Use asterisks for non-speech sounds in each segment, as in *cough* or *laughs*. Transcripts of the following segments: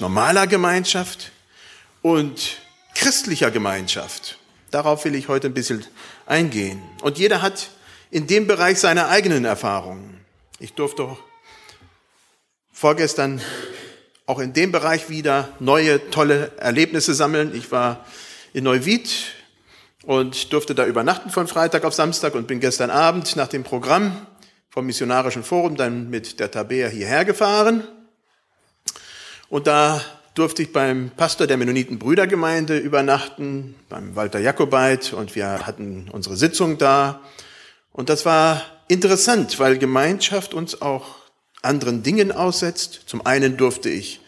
normaler Gemeinschaft und christlicher Gemeinschaft. Darauf will ich heute ein bisschen eingehen. Und jeder hat in dem Bereich seine eigenen Erfahrungen. Ich durfte vorgestern auch in dem Bereich wieder neue, tolle Erlebnisse sammeln. Ich war in Neuwied und durfte da übernachten von Freitag auf Samstag und bin gestern Abend nach dem Programm vom Missionarischen Forum dann mit der Tabea hierher gefahren. Und da durfte ich beim Pastor der Mennoniten Brüdergemeinde übernachten, beim Walter Jakobait, und wir hatten unsere Sitzung da. Und das war interessant, weil Gemeinschaft uns auch anderen Dingen aussetzt. Zum einen durfte ich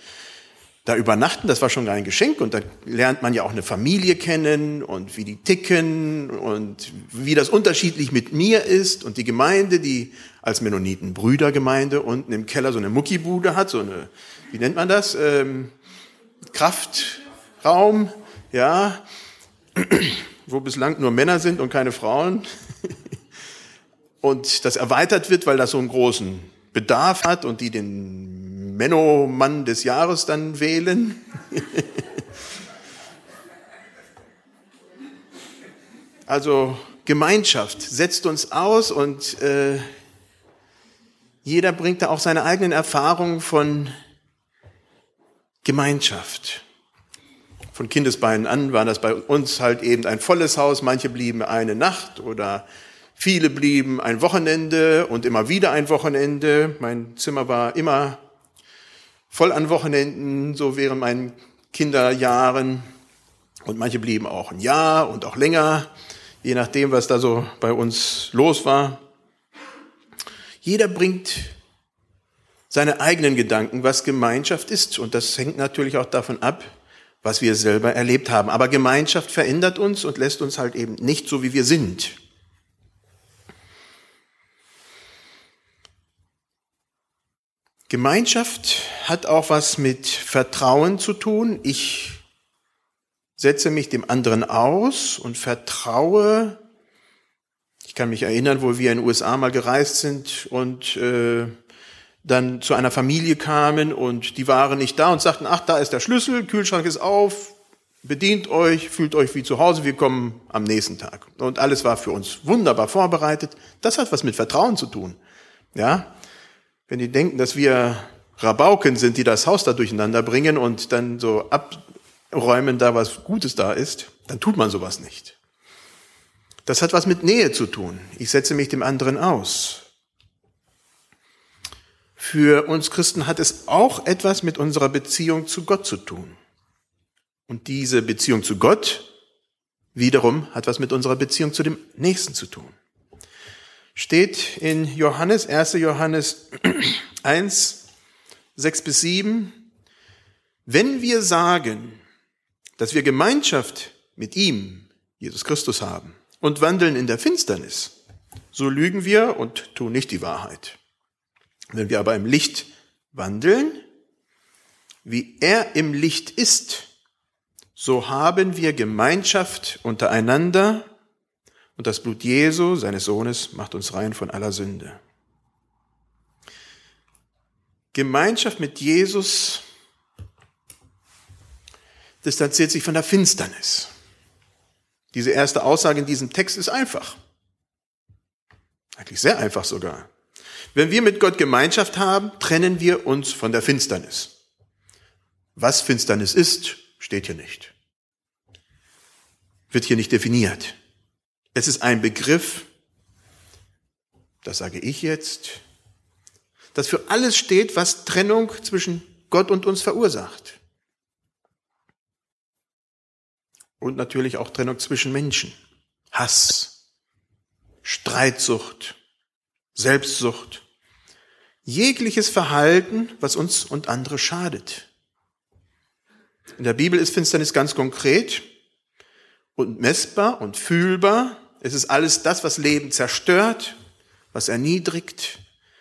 da übernachten, das war schon ein Geschenk. Und da lernt man ja auch eine Familie kennen und wie die ticken und wie das unterschiedlich mit mir ist. Und die Gemeinde, die als Mennoniten Brüdergemeinde unten im Keller so eine Muckibude hat, so eine, wie nennt man das, ähm, Kraftraum, ja, wo bislang nur Männer sind und keine Frauen. Und das erweitert wird, weil das so einen großen Bedarf hat und die den Menno-Mann des Jahres dann wählen. *laughs* also Gemeinschaft setzt uns aus und äh, jeder bringt da auch seine eigenen Erfahrungen von Gemeinschaft. Von Kindesbeinen an war das bei uns halt eben ein volles Haus. Manche blieben eine Nacht oder viele blieben ein Wochenende und immer wieder ein Wochenende. Mein Zimmer war immer voll an Wochenenden, so während meinen Kinderjahren. Und manche blieben auch ein Jahr und auch länger, je nachdem, was da so bei uns los war. Jeder bringt seine eigenen Gedanken, was Gemeinschaft ist. Und das hängt natürlich auch davon ab, was wir selber erlebt haben. Aber Gemeinschaft verändert uns und lässt uns halt eben nicht so, wie wir sind. Gemeinschaft hat auch was mit Vertrauen zu tun. Ich setze mich dem anderen aus und vertraue. Ich kann mich erinnern, wo wir in den USA mal gereist sind und äh, dann zu einer Familie kamen und die waren nicht da und sagten, ach, da ist der Schlüssel, Kühlschrank ist auf, bedient euch, fühlt euch wie zu Hause, wir kommen am nächsten Tag. Und alles war für uns wunderbar vorbereitet. Das hat was mit Vertrauen zu tun. Ja? Wenn die denken, dass wir Rabauken sind, die das Haus da durcheinander bringen und dann so abräumen, da was Gutes da ist, dann tut man sowas nicht. Das hat was mit Nähe zu tun. Ich setze mich dem anderen aus. Für uns Christen hat es auch etwas mit unserer Beziehung zu Gott zu tun. Und diese Beziehung zu Gott wiederum hat was mit unserer Beziehung zu dem Nächsten zu tun. Steht in Johannes, 1. Johannes *clears throat* 1, 6 bis 7, wenn wir sagen, dass wir Gemeinschaft mit ihm, Jesus Christus, haben und wandeln in der Finsternis, so lügen wir und tun nicht die Wahrheit. Wenn wir aber im Licht wandeln, wie er im Licht ist, so haben wir Gemeinschaft untereinander und das Blut Jesu, seines Sohnes, macht uns rein von aller Sünde. Gemeinschaft mit Jesus distanziert sich von der Finsternis. Diese erste Aussage in diesem Text ist einfach. Eigentlich sehr einfach sogar. Wenn wir mit Gott Gemeinschaft haben, trennen wir uns von der Finsternis. Was Finsternis ist, steht hier nicht. Wird hier nicht definiert. Es ist ein Begriff, das sage ich jetzt, das für alles steht, was Trennung zwischen Gott und uns verursacht. Und natürlich auch Trennung zwischen Menschen. Hass, Streitsucht, Selbstsucht, jegliches Verhalten, was uns und andere schadet. In der Bibel ist Finsternis ganz konkret und messbar und fühlbar. Es ist alles das, was Leben zerstört, was erniedrigt,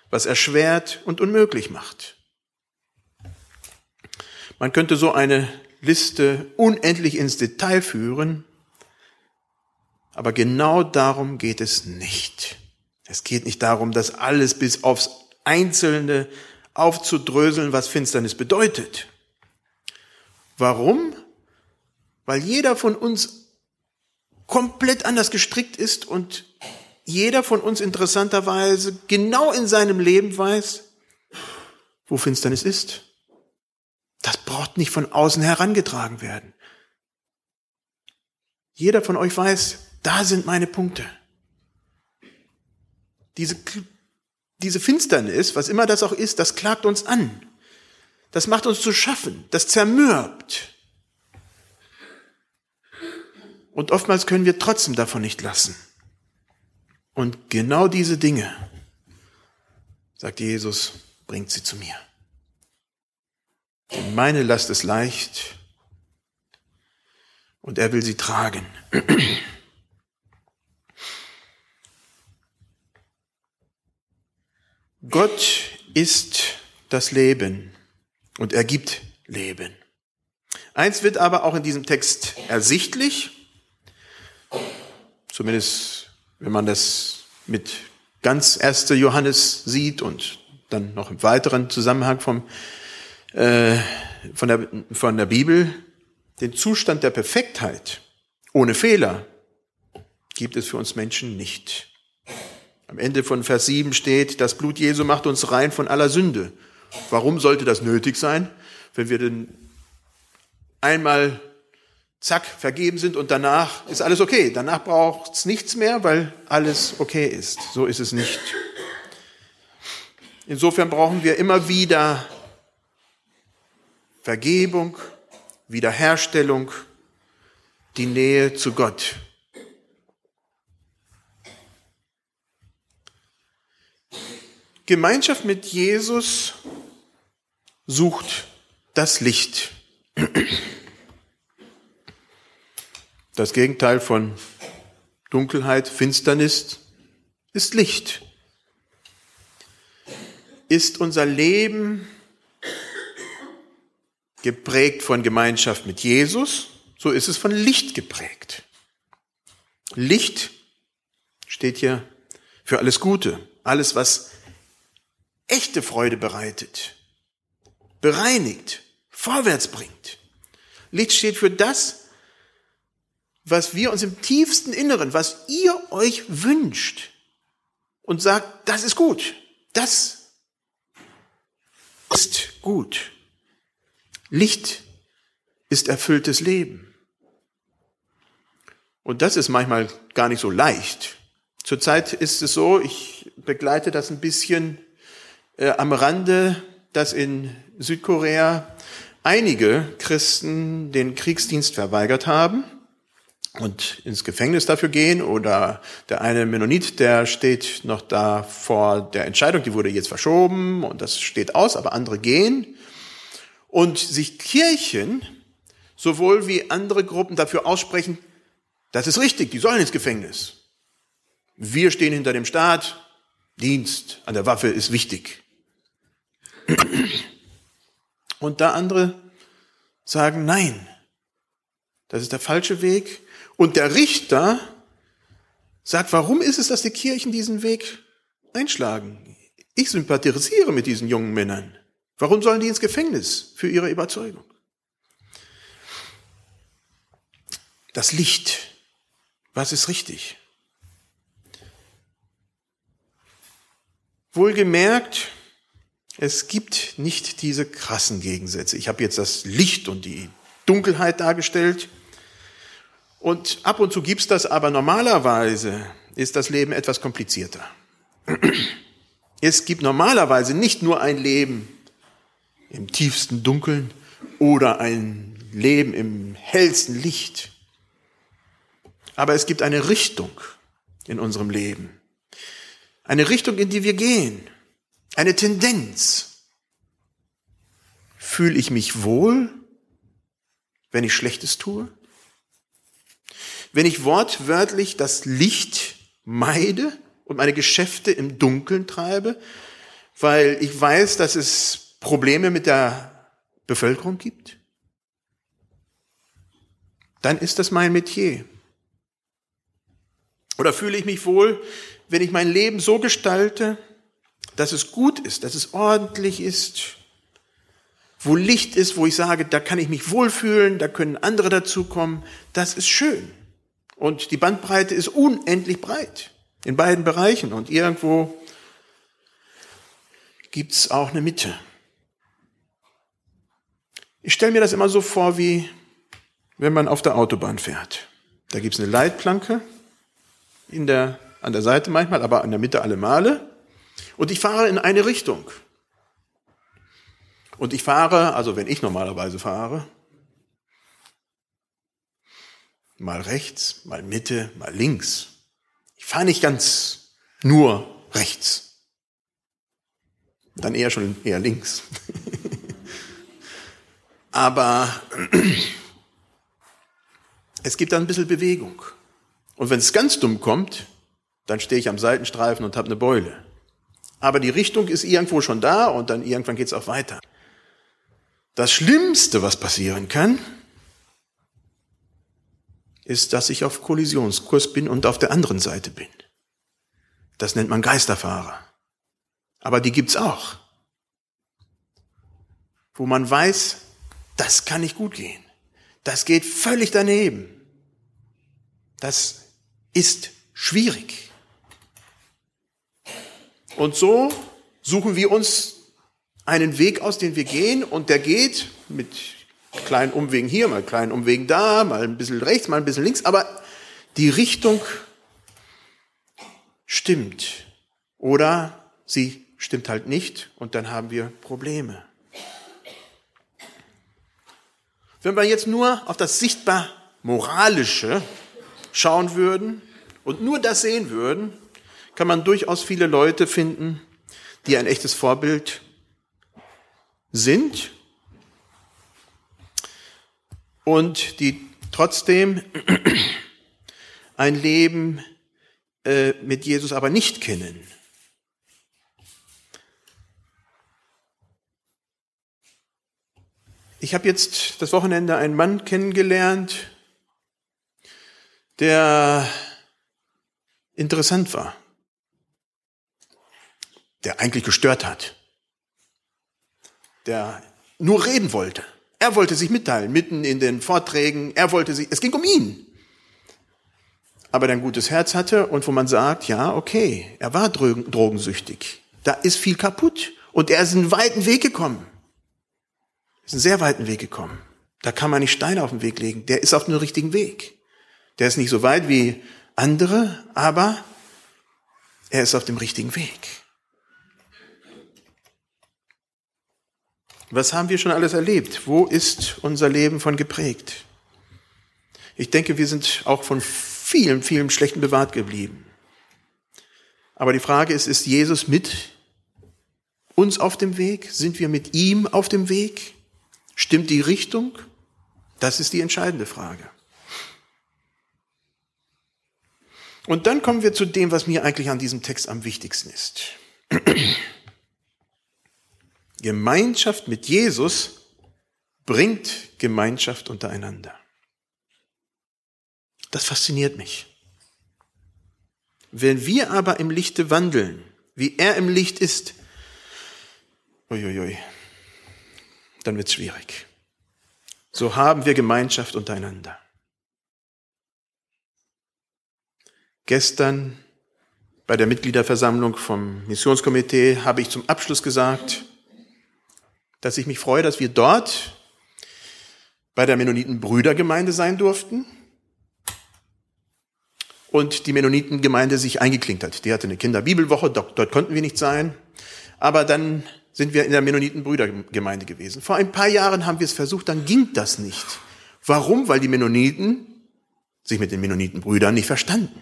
was erschwert und unmöglich macht. Man könnte so eine Liste unendlich ins Detail führen, aber genau darum geht es nicht. Es geht nicht darum, dass alles bis aufs Einzelne aufzudröseln, was Finsternis bedeutet. Warum? Weil jeder von uns komplett anders gestrickt ist und jeder von uns interessanterweise genau in seinem Leben weiß, wo Finsternis ist. Das braucht nicht von außen herangetragen werden. Jeder von euch weiß, da sind meine Punkte. Diese, diese Finsternis, was immer das auch ist, das klagt uns an. Das macht uns zu schaffen. Das zermürbt. Und oftmals können wir trotzdem davon nicht lassen. Und genau diese Dinge, sagt Jesus, bringt sie zu mir. Denn meine Last ist leicht und er will sie tragen. *clears throat* Gott ist das Leben und er gibt Leben. Eins wird aber auch in diesem Text ersichtlich, zumindest wenn man das mit ganz 1. Johannes sieht und dann noch im weiteren Zusammenhang vom, äh, von, der, von der Bibel, den Zustand der Perfektheit ohne Fehler gibt es für uns Menschen nicht. Am Ende von Vers 7 steht, das Blut Jesu macht uns rein von aller Sünde. Warum sollte das nötig sein, wenn wir denn einmal zack vergeben sind und danach ist alles okay. Danach braucht es nichts mehr, weil alles okay ist. So ist es nicht. Insofern brauchen wir immer wieder Vergebung, Wiederherstellung, die Nähe zu Gott. Gemeinschaft mit Jesus sucht das Licht. Das Gegenteil von Dunkelheit, Finsternis ist Licht. Ist unser Leben geprägt von Gemeinschaft mit Jesus, so ist es von Licht geprägt. Licht steht hier für alles Gute, alles, was echte Freude bereitet, bereinigt, vorwärts bringt. Licht steht für das, was wir uns im tiefsten Inneren, was ihr euch wünscht und sagt, das ist gut, das ist gut. Licht ist erfülltes Leben. Und das ist manchmal gar nicht so leicht. Zurzeit ist es so, ich begleite das ein bisschen äh, am Rande, dass in Südkorea einige Christen den Kriegsdienst verweigert haben und ins Gefängnis dafür gehen oder der eine Mennonit, der steht noch da vor der Entscheidung, die wurde jetzt verschoben und das steht aus, aber andere gehen und sich Kirchen sowohl wie andere Gruppen dafür aussprechen, das ist richtig, die sollen ins Gefängnis. Wir stehen hinter dem Staat, Dienst an der Waffe ist wichtig. Und da andere sagen, nein, das ist der falsche Weg. Und der Richter sagt, warum ist es, dass die Kirchen diesen Weg einschlagen? Ich sympathisiere mit diesen jungen Männern. Warum sollen die ins Gefängnis für ihre Überzeugung? Das Licht. Was ist richtig? Wohlgemerkt, es gibt nicht diese krassen Gegensätze. Ich habe jetzt das Licht und die Dunkelheit dargestellt. Und ab und zu gibt's das, aber normalerweise ist das Leben etwas komplizierter. Es gibt normalerweise nicht nur ein Leben im tiefsten Dunkeln oder ein Leben im hellsten Licht. Aber es gibt eine Richtung in unserem Leben. Eine Richtung, in die wir gehen eine Tendenz. Fühle ich mich wohl, wenn ich Schlechtes tue? Wenn ich wortwörtlich das Licht meide und meine Geschäfte im Dunkeln treibe, weil ich weiß, dass es Probleme mit der Bevölkerung gibt? Dann ist das mein Metier. Oder fühle ich mich wohl, wenn ich mein Leben so gestalte, dass es gut ist, dass es ordentlich ist wo Licht ist, wo ich sage, da kann ich mich wohlfühlen, da können andere dazukommen, das ist schön. Und die Bandbreite ist unendlich breit in beiden Bereichen und irgendwo gibt's auch eine Mitte. Ich stelle mir das immer so vor, wie wenn man auf der Autobahn fährt. Da gibt's eine Leitplanke in der, an der Seite manchmal, aber in der Mitte alle Male. Und ich fahre in eine Richtung. Und ich fahre, also wenn ich normalerweise fahre, mal rechts, mal Mitte, mal links. Ich fahre nicht ganz nur rechts. Dann eher schon eher links. *laughs* Aber *clears throat* es gibt da ein bisschen Bewegung. Und wenn es ganz dumm kommt, dann stehe ich am Seitenstreifen und habe eine Beule. Aber die Richtung ist irgendwo schon da und dann irgendwann geht es auch weiter. Das Schlimmste, was passieren kann, ist, dass ich auf Kollisionskurs bin und auf der anderen Seite bin. Das nennt man Geisterfahrer. Aber die gibt's auch. Wo man weiß, das kann nicht gut gehen. Das geht völlig daneben. Das ist schwierig. Und so suchen wir uns einen Weg aus, den wir gehen, und der geht mit kleinen Umwegen hier, mal kleinen Umwegen da, mal ein bisschen rechts, mal ein bisschen links, aber die Richtung stimmt. Oder sie stimmt halt nicht und dann haben wir Probleme. Wenn wir jetzt nur auf das sichtbar Moralische schauen würden und nur das sehen würden, kann man durchaus viele Leute finden, die ein echtes Vorbild sind und die trotzdem ein Leben äh, mit Jesus aber nicht kennen. Ich habe jetzt das Wochenende einen Mann kennengelernt, der interessant war, der eigentlich gestört hat der nur reden wollte. Er wollte sich mitteilen, mitten in den Vorträgen. Er wollte sich, es ging um ihn. Aber der ein gutes Herz hatte und wo man sagt, ja, okay, er war drogensüchtig. Da ist viel kaputt. Und er ist einen weiten Weg gekommen. Ist einen sehr weiten Weg gekommen. Da kann man nicht Steine auf den Weg legen. Der ist auf dem richtigen Weg. Der ist nicht so weit wie andere, aber er ist auf dem richtigen Weg. Was haben wir schon alles erlebt? Wo ist unser Leben von geprägt? Ich denke, wir sind auch von vielen, vielen Schlechten bewahrt geblieben. Aber die Frage ist, ist Jesus mit uns auf dem Weg? Sind wir mit ihm auf dem Weg? Stimmt die Richtung? Das ist die entscheidende Frage. Und dann kommen wir zu dem, was mir eigentlich an diesem Text am wichtigsten ist. *clears throat* Gemeinschaft mit Jesus bringt Gemeinschaft untereinander. Das fasziniert mich. Wenn wir aber im Lichte wandeln, wie er im Licht ist, uiuiui, dann wird es schwierig. So haben wir Gemeinschaft untereinander. Gestern bei der Mitgliederversammlung vom Missionskomitee habe ich zum Abschluss gesagt, dass ich mich freue, dass wir dort bei der Mennoniten-Brüdergemeinde sein durften und die Mennonitengemeinde sich eingeklinkt hat. Die hatte eine Kinderbibelwoche, dort, konnten wir nicht sein, aber dann sind wir in der Mennoniten-Brüdergemeinde gewesen. Vor ein paar Jahren haben wir es versucht, dann ging das nicht. Warum? Weil die Mennoniten sich mit den Mennonitenbrüdern nicht verstanden.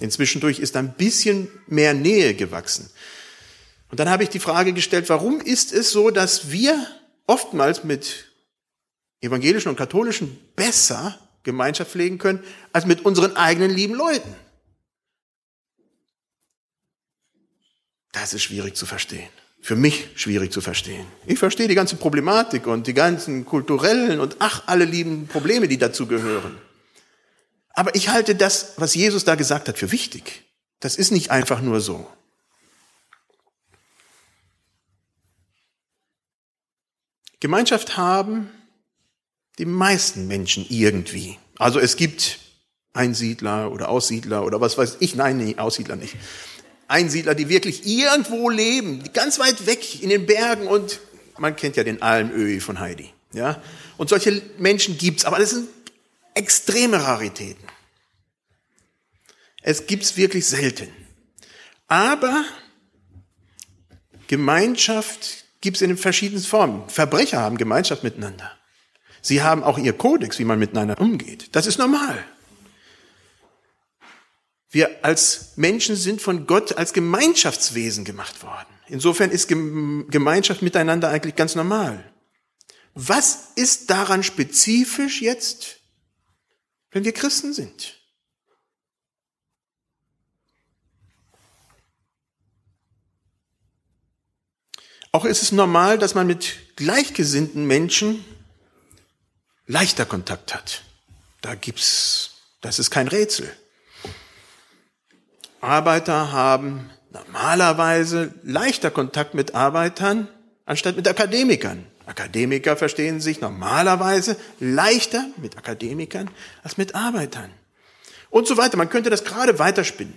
Inzwischen durch ist ein bisschen mehr Nähe gewachsen. Und dann habe ich die Frage gestellt, warum ist es so, dass wir oftmals mit evangelischen und katholischen besser Gemeinschaft pflegen können, als mit unseren eigenen lieben Leuten? Das ist schwierig zu verstehen. Für mich schwierig zu verstehen. Ich verstehe die ganze Problematik und die ganzen kulturellen und ach, alle lieben Probleme, die dazu gehören. Aber ich halte das, was Jesus da gesagt hat, für wichtig. Das ist nicht einfach nur so. Gemeinschaft haben die meisten Menschen irgendwie. Also es gibt Einsiedler oder Aussiedler oder was weiß ich, nein, nee, Aussiedler nicht. Einsiedler, die wirklich irgendwo leben, ganz weit weg in den Bergen und man kennt ja den Almöhi von Heidi. Ja? Und solche Menschen gibt's, aber das sind extreme Raritäten. Es gibt's wirklich selten. Aber Gemeinschaft gibt's in den verschiedenen Formen. Verbrecher haben Gemeinschaft miteinander. Sie haben auch ihr Kodex, wie man miteinander umgeht. Das ist normal. Wir als Menschen sind von Gott als Gemeinschaftswesen gemacht worden. Insofern ist Gemeinschaft miteinander eigentlich ganz normal. Was ist daran spezifisch jetzt, wenn wir Christen sind? Auch ist es normal, dass man mit gleichgesinnten Menschen leichter Kontakt hat. Da gibt's, das ist kein Rätsel. Arbeiter haben normalerweise leichter Kontakt mit Arbeitern anstatt mit Akademikern. Akademiker verstehen sich normalerweise leichter mit Akademikern als mit Arbeitern. Und so weiter. Man könnte das gerade weiterspinnen.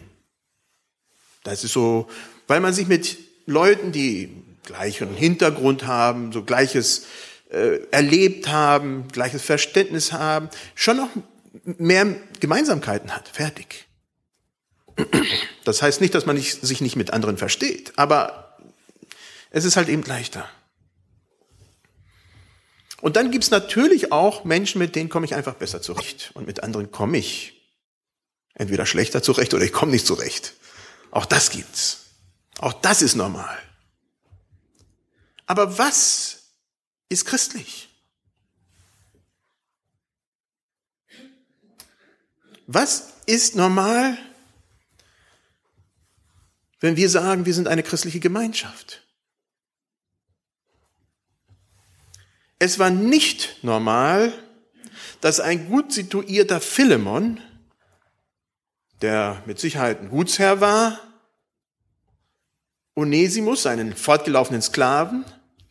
Das ist so, weil man sich mit Leuten, die gleichen Hintergrund haben, so gleiches äh, erlebt haben, gleiches Verständnis haben, schon noch mehr Gemeinsamkeiten hat. Fertig. Das heißt nicht, dass man nicht, sich nicht mit anderen versteht, aber es ist halt eben leichter. Und dann gibt's natürlich auch Menschen, mit denen komme ich einfach besser zurecht. Und mit anderen komme ich entweder schlechter zurecht oder ich komme nicht zurecht. Auch das gibt's. Auch das ist normal. Aber was ist christlich? Was ist normal, wenn wir sagen, wir sind eine christliche Gemeinschaft? Es war nicht normal, dass ein gut situierter Philemon, der mit Sicherheit ein Gutsherr war, Onesimus, seinen fortgelaufenen Sklaven,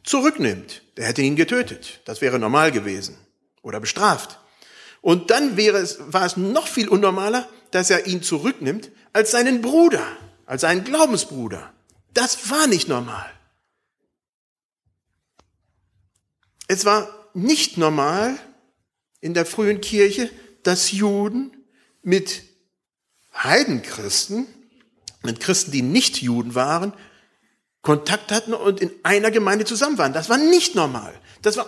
zurücknimmt. Der hätte ihn getötet. Das wäre normal gewesen oder bestraft. Und dann wäre es, war es noch viel unnormaler, dass er ihn zurücknimmt als seinen Bruder, als seinen Glaubensbruder. Das war nicht normal. Es war nicht normal in der frühen Kirche, dass Juden mit Heidenchristen, mit Christen, die nicht Juden waren, Kontakt hatten und in einer Gemeinde zusammen waren. Das war nicht normal. Das war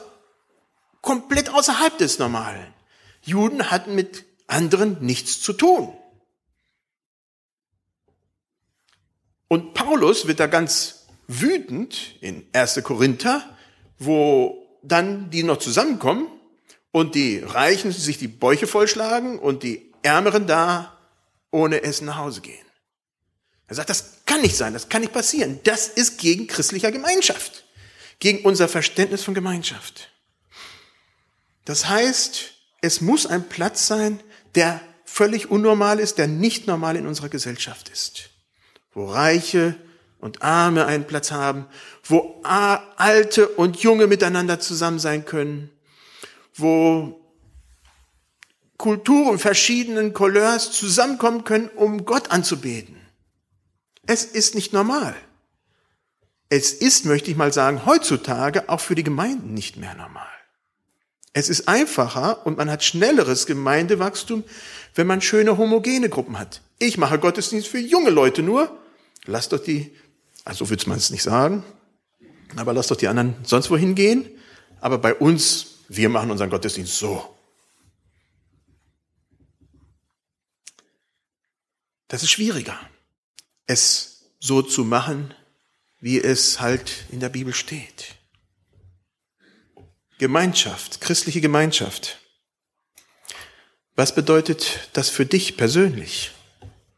komplett außerhalb des Normalen. Juden hatten mit anderen nichts zu tun. Und Paulus wird da ganz wütend in 1. Korinther, wo dann die noch zusammenkommen und die Reichen sich die Bäuche vollschlagen und die Ärmeren da ohne Essen nach Hause gehen. Er sagt, das kann nicht sein, das kann nicht passieren. Das ist gegen christlicher Gemeinschaft, gegen unser Verständnis von Gemeinschaft. Das heißt, es muss ein Platz sein, der völlig unnormal ist, der nicht normal in unserer Gesellschaft ist. Wo Reiche und Arme einen Platz haben, wo Alte und Junge miteinander zusammen sein können, wo Kulturen verschiedenen Couleurs zusammenkommen können, um Gott anzubeten. Es ist nicht normal. Es ist, möchte ich mal sagen, heutzutage auch für die Gemeinden nicht mehr normal. Es ist einfacher und man hat schnelleres Gemeindewachstum, wenn man schöne homogene Gruppen hat. Ich mache Gottesdienst für junge Leute nur. Lass doch die, also würde man es nicht sagen, aber lass doch die anderen sonst wohin gehen. Aber bei uns, wir machen unseren Gottesdienst so. Das ist schwieriger es so zu machen, wie es halt in der Bibel steht. Gemeinschaft, christliche Gemeinschaft. Was bedeutet das für dich persönlich?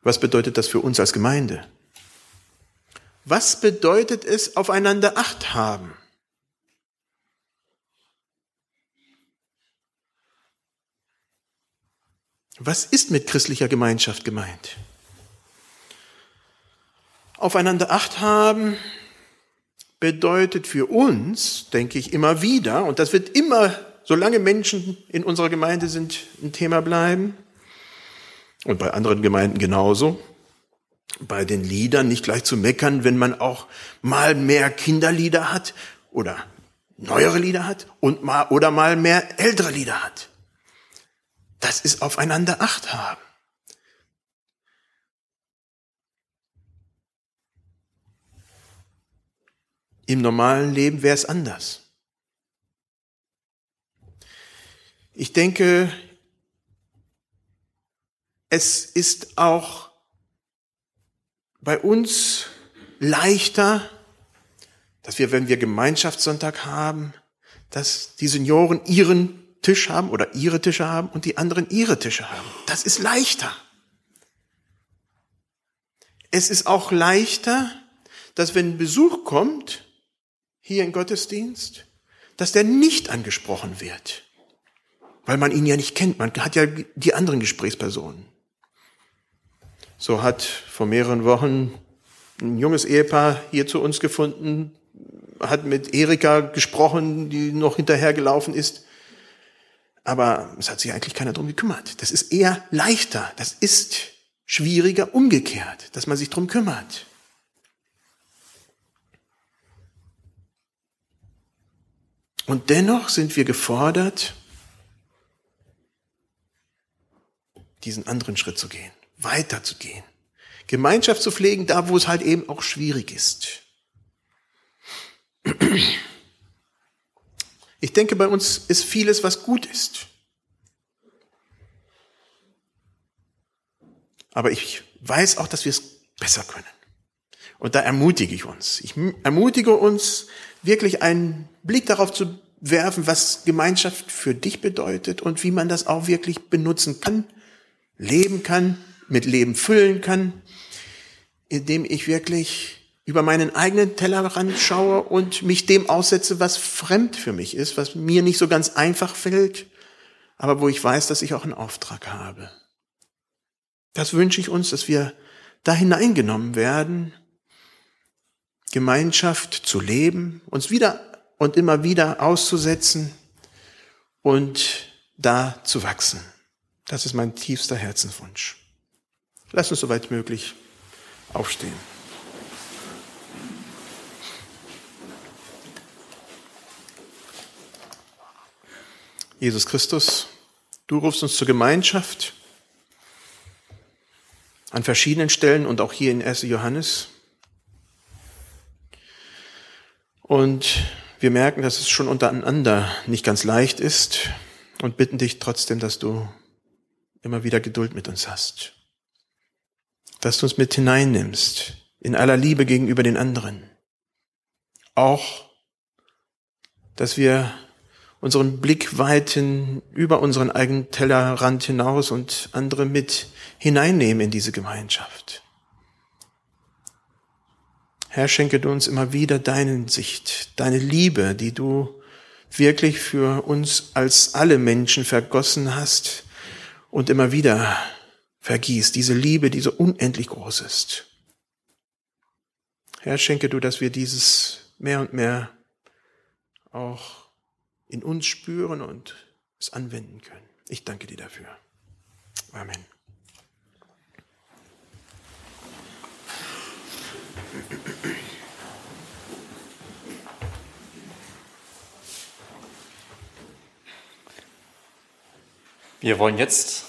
Was bedeutet das für uns als Gemeinde? Was bedeutet es, aufeinander Acht haben? Was ist mit christlicher Gemeinschaft gemeint? Aufeinander Acht haben bedeutet für uns, denke ich, immer wieder, und das wird immer, solange Menschen in unserer Gemeinde sind, ein Thema bleiben, und bei anderen Gemeinden genauso, bei den Liedern nicht gleich zu meckern, wenn man auch mal mehr Kinderlieder hat oder neuere Lieder hat und mal oder mal mehr ältere Lieder hat. Das ist aufeinander Acht haben. Im normalen Leben wäre es anders. Ich denke, es ist auch bei uns leichter, dass wir, wenn wir Gemeinschaftssonntag haben, dass die Senioren ihren Tisch haben oder ihre Tische haben und die anderen ihre Tische haben. Das ist leichter. Es ist auch leichter, dass wenn Besuch kommt, hier im Gottesdienst, dass der nicht angesprochen wird, weil man ihn ja nicht kennt. Man hat ja die anderen Gesprächspersonen. So hat vor mehreren Wochen ein junges Ehepaar hier zu uns gefunden, hat mit Erika gesprochen, die noch hinterhergelaufen ist. Aber es hat sich eigentlich keiner drum gekümmert. Das ist eher leichter. Das ist schwieriger umgekehrt, dass man sich drum kümmert. Und dennoch sind wir gefordert, diesen anderen Schritt zu gehen, weiterzugehen. Gemeinschaft zu pflegen, da wo es halt eben auch schwierig ist. Ich denke, bei uns ist vieles, was gut ist. Aber ich weiß auch, dass wir es besser können. Und da ermutige ich uns. Ich ermutige uns, wirklich einen Blick darauf zu werfen, was Gemeinschaft für dich bedeutet und wie man das auch wirklich benutzen kann, leben kann, mit Leben füllen kann, indem ich wirklich über meinen eigenen Tellerrand schaue und mich dem aussetze, was fremd für mich ist, was mir nicht so ganz einfach fällt, aber wo ich weiß, dass ich auch einen Auftrag habe. Das wünsche ich uns, dass wir da hineingenommen werden, Gemeinschaft zu leben, uns wieder und immer wieder auszusetzen und da zu wachsen. Das ist mein tiefster Herzenswunsch. Lass uns soweit möglich aufstehen. Jesus Christus, du rufst uns zur Gemeinschaft an verschiedenen Stellen und auch hier in 1. Johannes. Und wir merken, dass es schon untereinander nicht ganz leicht ist und bitten dich trotzdem, dass du immer wieder Geduld mit uns hast. Dass du uns mit hineinnimmst in aller Liebe gegenüber den anderen. Auch, dass wir unseren Blick weiten über unseren eigenen Tellerrand hinaus und andere mit hineinnehmen in diese Gemeinschaft. Herr, schenke du uns immer wieder deine Sicht, deine Liebe, die du wirklich für uns als alle Menschen vergossen hast und immer wieder vergießt. Diese Liebe, die so unendlich groß ist. Herr, schenke du, dass wir dieses mehr und mehr auch in uns spüren und es anwenden können. Ich danke dir dafür. Amen. Wir wollen jetzt